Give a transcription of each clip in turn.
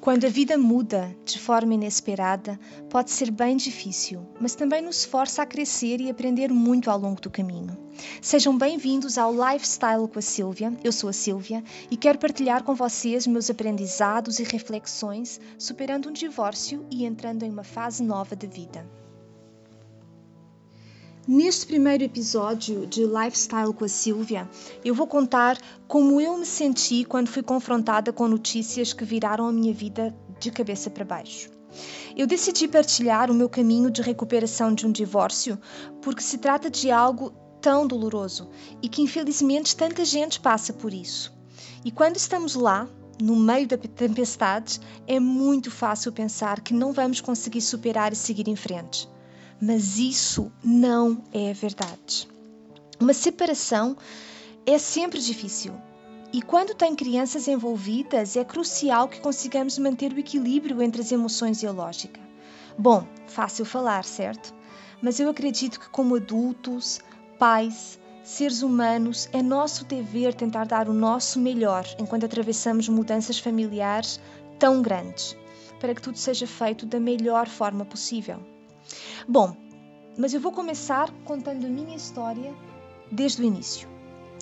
Quando a vida muda de forma inesperada, pode ser bem difícil, mas também nos força a crescer e aprender muito ao longo do caminho. Sejam bem-vindos ao Lifestyle com a Silvia. Eu sou a Silvia e quero partilhar com vocês meus aprendizados e reflexões superando um divórcio e entrando em uma fase nova de vida. Neste primeiro episódio de Lifestyle com a Silvia, eu vou contar como eu me senti quando fui confrontada com notícias que viraram a minha vida de cabeça para baixo. Eu decidi partilhar o meu caminho de recuperação de um divórcio porque se trata de algo tão doloroso e que infelizmente tanta gente passa por isso. E quando estamos lá, no meio da tempestade, é muito fácil pensar que não vamos conseguir superar e seguir em frente mas isso não é verdade. Uma separação é sempre difícil. E quando tem crianças envolvidas, é crucial que consigamos manter o equilíbrio entre as emoções e a lógica. Bom, fácil falar, certo? Mas eu acredito que, como adultos, pais, seres humanos, é nosso dever tentar dar o nosso melhor enquanto atravessamos mudanças familiares tão grandes, para que tudo seja feito da melhor forma possível. Bom, mas eu vou começar contando a minha história desde o início.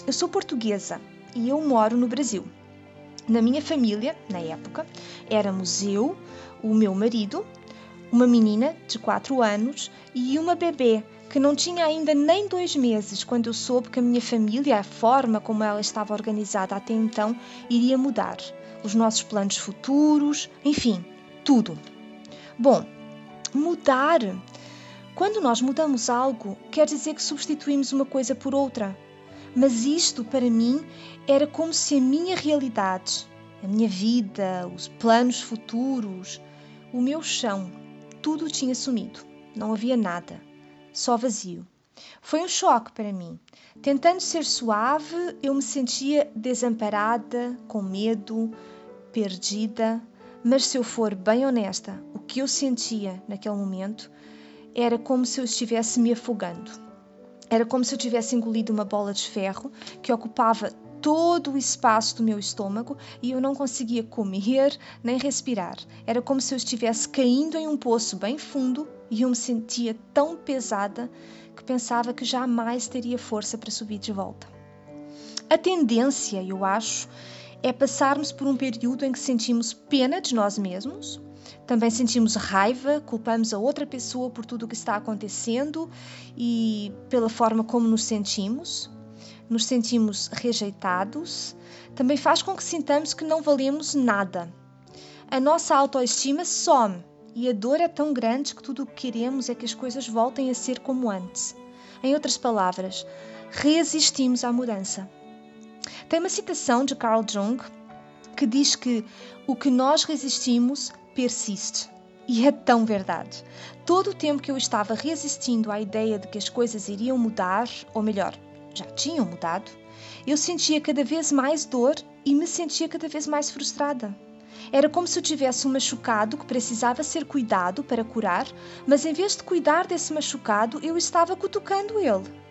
Eu sou portuguesa e eu moro no Brasil. Na minha família, na época, éramos eu, o meu marido, uma menina de 4 anos e uma bebê que não tinha ainda nem dois meses quando eu soube que a minha família, a forma como ela estava organizada até então, iria mudar. Os nossos planos futuros, enfim, tudo. Bom, mudar quando nós mudamos algo, quer dizer que substituímos uma coisa por outra. Mas isto, para mim, era como se a minha realidade, a minha vida, os planos futuros, o meu chão, tudo tinha sumido. Não havia nada, só vazio. Foi um choque para mim. Tentando ser suave, eu me sentia desamparada, com medo, perdida. Mas se eu for bem honesta, o que eu sentia naquele momento era como se eu estivesse me afogando. Era como se eu tivesse engolido uma bola de ferro que ocupava todo o espaço do meu estômago e eu não conseguia comer nem respirar. Era como se eu estivesse caindo em um poço bem fundo e eu me sentia tão pesada que pensava que jamais teria força para subir de volta. A tendência, eu acho, é passarmos por um período em que sentimos pena de nós mesmos, também sentimos raiva, culpamos a outra pessoa por tudo o que está acontecendo e pela forma como nos sentimos. Nos sentimos rejeitados. Também faz com que sintamos que não valemos nada. A nossa autoestima some e a dor é tão grande que tudo o que queremos é que as coisas voltem a ser como antes. Em outras palavras, resistimos à mudança. Tem uma citação de Carl Jung que diz que o que nós resistimos persiste. E é tão verdade. Todo o tempo que eu estava resistindo à ideia de que as coisas iriam mudar, ou melhor, já tinham mudado, eu sentia cada vez mais dor e me sentia cada vez mais frustrada. Era como se eu tivesse um machucado que precisava ser cuidado para curar, mas em vez de cuidar desse machucado, eu estava cutucando ele.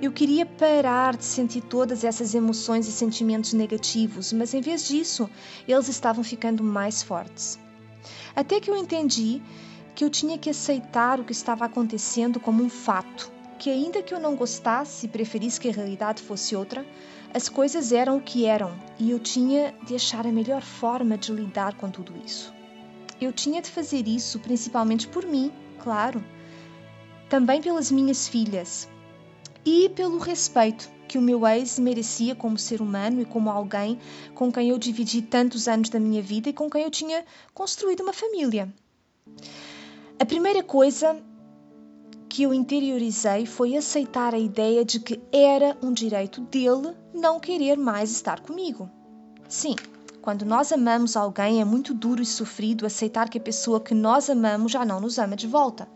Eu queria parar de sentir todas essas emoções e sentimentos negativos, mas em vez disso, eles estavam ficando mais fortes. Até que eu entendi que eu tinha que aceitar o que estava acontecendo como um fato, que ainda que eu não gostasse e preferisse que a realidade fosse outra, as coisas eram o que eram e eu tinha de achar a melhor forma de lidar com tudo isso. Eu tinha de fazer isso principalmente por mim, claro, também pelas minhas filhas e pelo respeito que o meu ex merecia como ser humano e como alguém com quem eu dividi tantos anos da minha vida e com quem eu tinha construído uma família. A primeira coisa que eu interiorizei foi aceitar a ideia de que era um direito dele não querer mais estar comigo. Sim, quando nós amamos alguém é muito duro e sofrido aceitar que a pessoa que nós amamos já não nos ama de volta.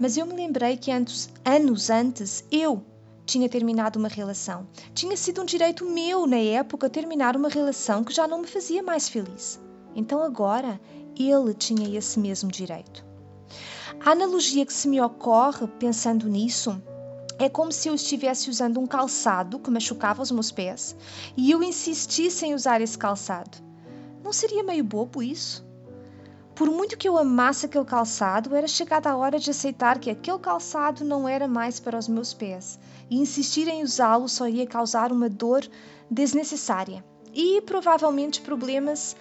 Mas eu me lembrei que anos, anos antes eu tinha terminado uma relação. Tinha sido um direito meu, na época, terminar uma relação que já não me fazia mais feliz. Então agora ele tinha esse mesmo direito. A analogia que se me ocorre pensando nisso é como se eu estivesse usando um calçado que machucava os meus pés e eu insistisse em usar esse calçado. Não seria meio bobo isso? Por muito que eu amasse aquele calçado, era chegada a hora de aceitar que aquele calçado não era mais para os meus pés e insistir em usá-lo só iria causar uma dor desnecessária e provavelmente problemas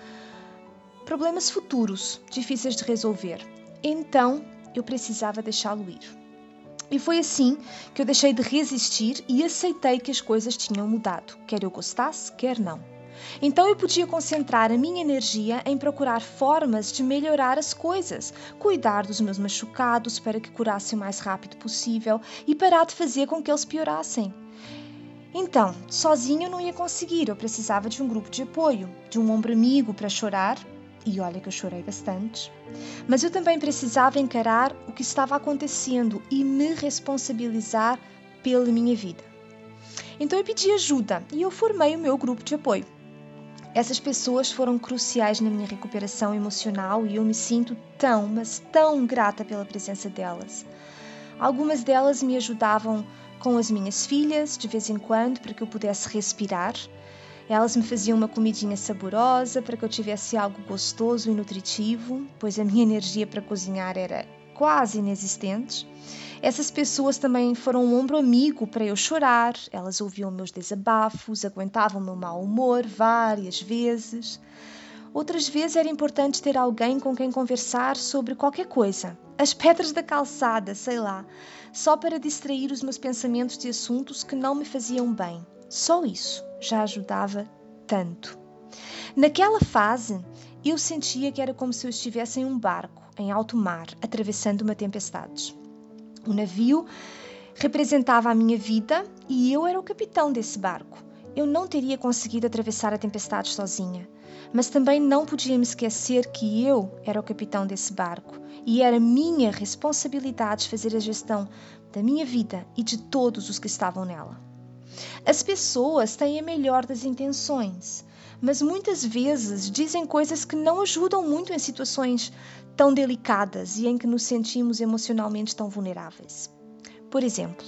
problemas futuros difíceis de resolver. Então, eu precisava deixá-lo ir. E foi assim que eu deixei de resistir e aceitei que as coisas tinham mudado, quer eu gostasse, quer não. Então eu podia concentrar a minha energia em procurar formas de melhorar as coisas, cuidar dos meus machucados para que curassem o mais rápido possível e parar de fazer com que eles piorassem. Então, sozinho eu não ia conseguir, eu precisava de um grupo de apoio, de um ombro amigo para chorar, e olha que eu chorei bastante. Mas eu também precisava encarar o que estava acontecendo e me responsabilizar pela minha vida. Então eu pedi ajuda e eu formei o meu grupo de apoio. Essas pessoas foram cruciais na minha recuperação emocional e eu me sinto tão, mas tão grata pela presença delas. Algumas delas me ajudavam com as minhas filhas de vez em quando para que eu pudesse respirar elas me faziam uma comidinha saborosa para que eu tivesse algo gostoso e nutritivo, pois a minha energia para cozinhar era quase inexistente. Essas pessoas também foram um ombro amigo para eu chorar, elas ouviam meus desabafos, aguentavam meu mau humor várias vezes. Outras vezes era importante ter alguém com quem conversar sobre qualquer coisa, as pedras da calçada, sei lá, só para distrair os meus pensamentos de assuntos que não me faziam bem. Só isso já ajudava tanto. Naquela fase, eu sentia que era como se eu estivesse em um barco, em alto mar, atravessando uma tempestade. O navio representava a minha vida e eu era o capitão desse barco. Eu não teria conseguido atravessar a tempestade sozinha, mas também não podia me esquecer que eu era o capitão desse barco e era minha responsabilidade fazer a gestão da minha vida e de todos os que estavam nela. As pessoas têm a melhor das intenções, mas muitas vezes dizem coisas que não ajudam muito em situações tão delicadas e em que nos sentimos emocionalmente tão vulneráveis. Por exemplo,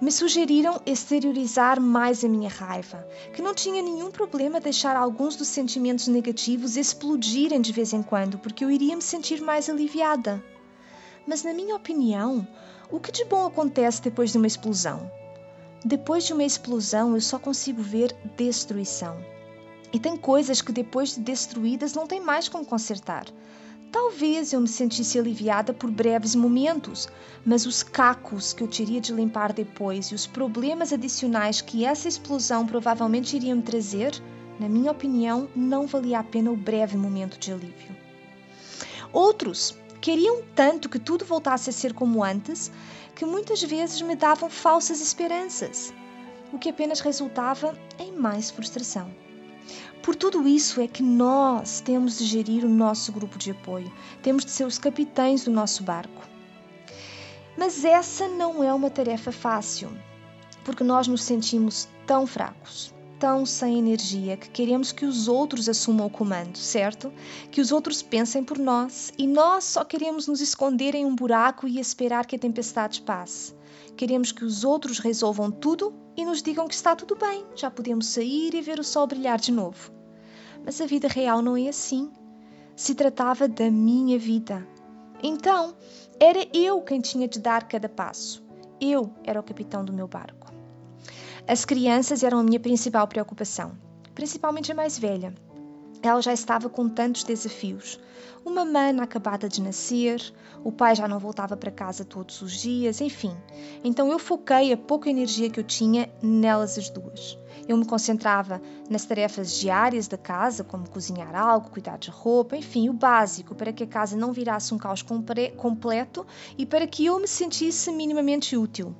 me sugeriram exteriorizar mais a minha raiva, que não tinha nenhum problema deixar alguns dos sentimentos negativos explodirem de vez em quando, porque eu iria me sentir mais aliviada. Mas, na minha opinião, o que de bom acontece depois de uma explosão? Depois de uma explosão, eu só consigo ver destruição. E tem coisas que depois de destruídas não tem mais como consertar. Talvez eu me sentisse aliviada por breves momentos, mas os cacos que eu teria de limpar depois e os problemas adicionais que essa explosão provavelmente iria me trazer, na minha opinião, não valia a pena o breve momento de alívio. Outros queriam tanto que tudo voltasse a ser como antes que muitas vezes me davam falsas esperanças, o que apenas resultava em mais frustração. Por tudo isso é que nós temos de gerir o nosso grupo de apoio, temos de ser os capitães do nosso barco. Mas essa não é uma tarefa fácil, porque nós nos sentimos tão fracos tão sem energia que queremos que os outros assumam o comando, certo? Que os outros pensem por nós e nós só queremos nos esconder em um buraco e esperar que a tempestade passe. Queremos que os outros resolvam tudo e nos digam que está tudo bem, já podemos sair e ver o sol brilhar de novo. Mas a vida real não é assim. Se tratava da minha vida. Então, era eu quem tinha de dar cada passo. Eu era o capitão do meu barco. As crianças eram a minha principal preocupação, principalmente a mais velha. Ela já estava com tantos desafios. Uma mana acabada de nascer, o pai já não voltava para casa todos os dias, enfim. Então eu foquei a pouca energia que eu tinha nelas as duas. Eu me concentrava nas tarefas diárias da casa, como cozinhar algo, cuidar de roupa, enfim, o básico para que a casa não virasse um caos completo e para que eu me sentisse minimamente útil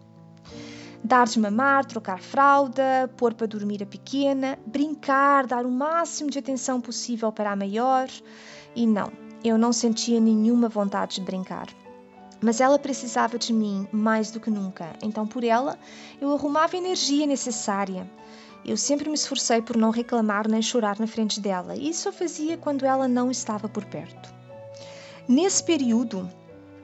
dar de mamar, trocar fralda, pôr para dormir a pequena, brincar, dar o máximo de atenção possível para a maior. E não, eu não sentia nenhuma vontade de brincar. Mas ela precisava de mim mais do que nunca, então por ela eu arrumava a energia necessária. Eu sempre me esforcei por não reclamar nem chorar na frente dela, e isso eu fazia quando ela não estava por perto. Nesse período,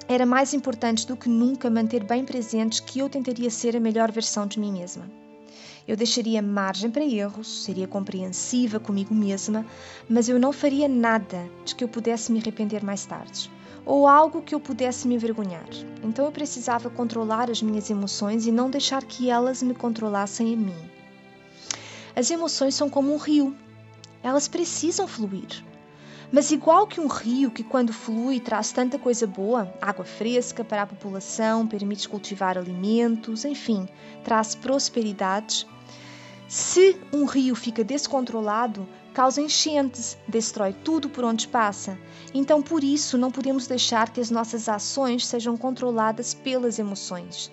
era mais importante do que nunca manter bem presentes que eu tentaria ser a melhor versão de mim mesma. Eu deixaria margem para erros, seria compreensiva comigo mesma, mas eu não faria nada de que eu pudesse me arrepender mais tarde ou algo que eu pudesse me envergonhar. Então eu precisava controlar as minhas emoções e não deixar que elas me controlassem a mim. As emoções são como um rio. Elas precisam fluir. Mas igual que um rio que quando flui traz tanta coisa boa, água fresca para a população, permite cultivar alimentos, enfim, traz prosperidades, se um rio fica descontrolado, causa enchentes, destrói tudo por onde passa. Então, por isso, não podemos deixar que as nossas ações sejam controladas pelas emoções.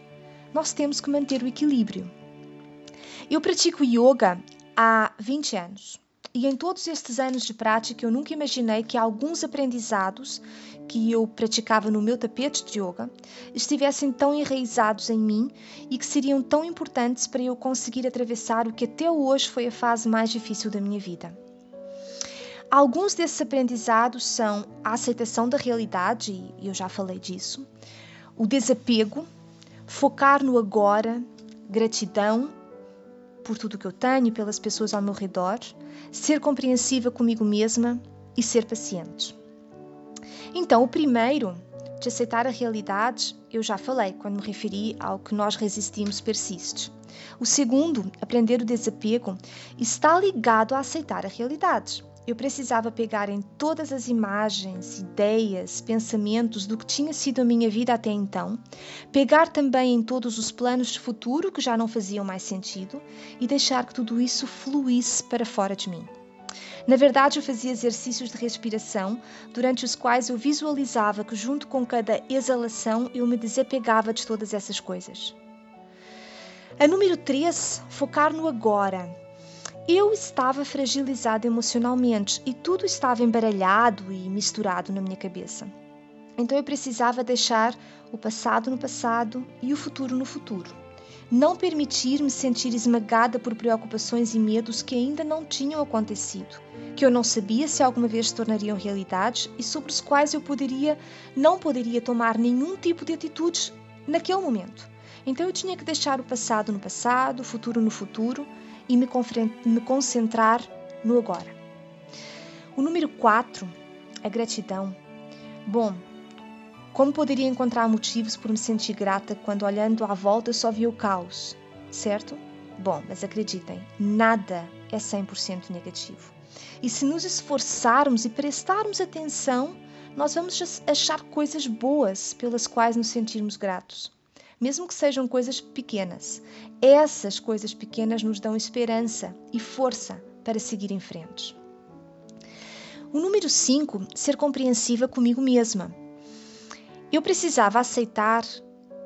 Nós temos que manter o equilíbrio. Eu pratico yoga há 20 anos. E em todos estes anos de prática, eu nunca imaginei que alguns aprendizados que eu praticava no meu tapete de yoga estivessem tão enraizados em mim e que seriam tão importantes para eu conseguir atravessar o que até hoje foi a fase mais difícil da minha vida. Alguns desses aprendizados são a aceitação da realidade, e eu já falei disso, o desapego, focar no agora, gratidão por tudo que eu tenho e pelas pessoas ao meu redor, ser compreensiva comigo mesma e ser paciente. Então, o primeiro, de aceitar a realidade, eu já falei quando me referi ao que nós resistimos persiste. O segundo, aprender o desapego, está ligado a aceitar a realidade. Eu precisava pegar em todas as imagens, ideias, pensamentos do que tinha sido a minha vida até então, pegar também em todos os planos de futuro que já não faziam mais sentido e deixar que tudo isso fluísse para fora de mim. Na verdade, eu fazia exercícios de respiração, durante os quais eu visualizava que, junto com cada exalação, eu me desapegava de todas essas coisas. A número 3, focar no agora eu estava fragilizada emocionalmente e tudo estava embaralhado e misturado na minha cabeça. Então eu precisava deixar o passado no passado e o futuro no futuro. Não permitir-me sentir esmagada por preocupações e medos que ainda não tinham acontecido, que eu não sabia se alguma vez se tornariam realidades e sobre os quais eu poderia, não poderia tomar nenhum tipo de atitudes naquele momento. Então eu tinha que deixar o passado no passado, o futuro no futuro e me, me concentrar no agora. O número 4, a gratidão. Bom, como poderia encontrar motivos por me sentir grata quando olhando à volta só via o caos, certo? Bom, mas acreditem, nada é 100% negativo. E se nos esforçarmos e prestarmos atenção, nós vamos achar coisas boas pelas quais nos sentirmos gratos mesmo que sejam coisas pequenas. Essas coisas pequenas nos dão esperança e força para seguir em frente. O número 5, ser compreensiva comigo mesma. Eu precisava aceitar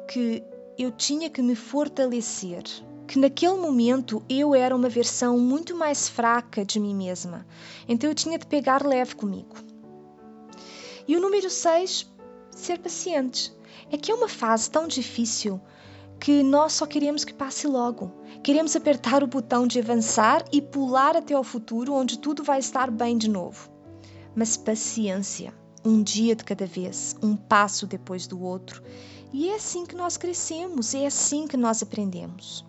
que eu tinha que me fortalecer, que naquele momento eu era uma versão muito mais fraca de mim mesma. Então eu tinha de pegar leve comigo. E o número 6, ser paciente é que é uma fase tão difícil que nós só queremos que passe logo. Queremos apertar o botão de avançar e pular até ao futuro onde tudo vai estar bem de novo. Mas paciência, um dia de cada vez, um passo depois do outro. E é assim que nós crescemos, é assim que nós aprendemos.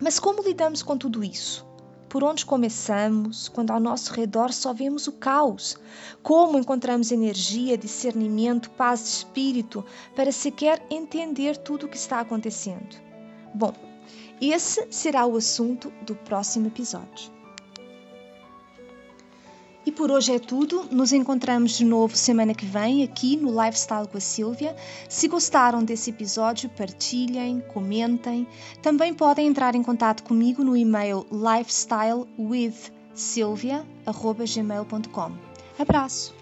Mas como lidamos com tudo isso? Por onde começamos quando ao nosso redor só vemos o caos? Como encontramos energia, discernimento, paz de espírito para sequer entender tudo o que está acontecendo? Bom, esse será o assunto do próximo episódio. E por hoje é tudo. Nos encontramos de novo semana que vem aqui no Lifestyle com a Silvia. Se gostaram desse episódio, partilhem, comentem. Também podem entrar em contato comigo no e-mail lifestylewithsilvia@gmail.com. Abraço.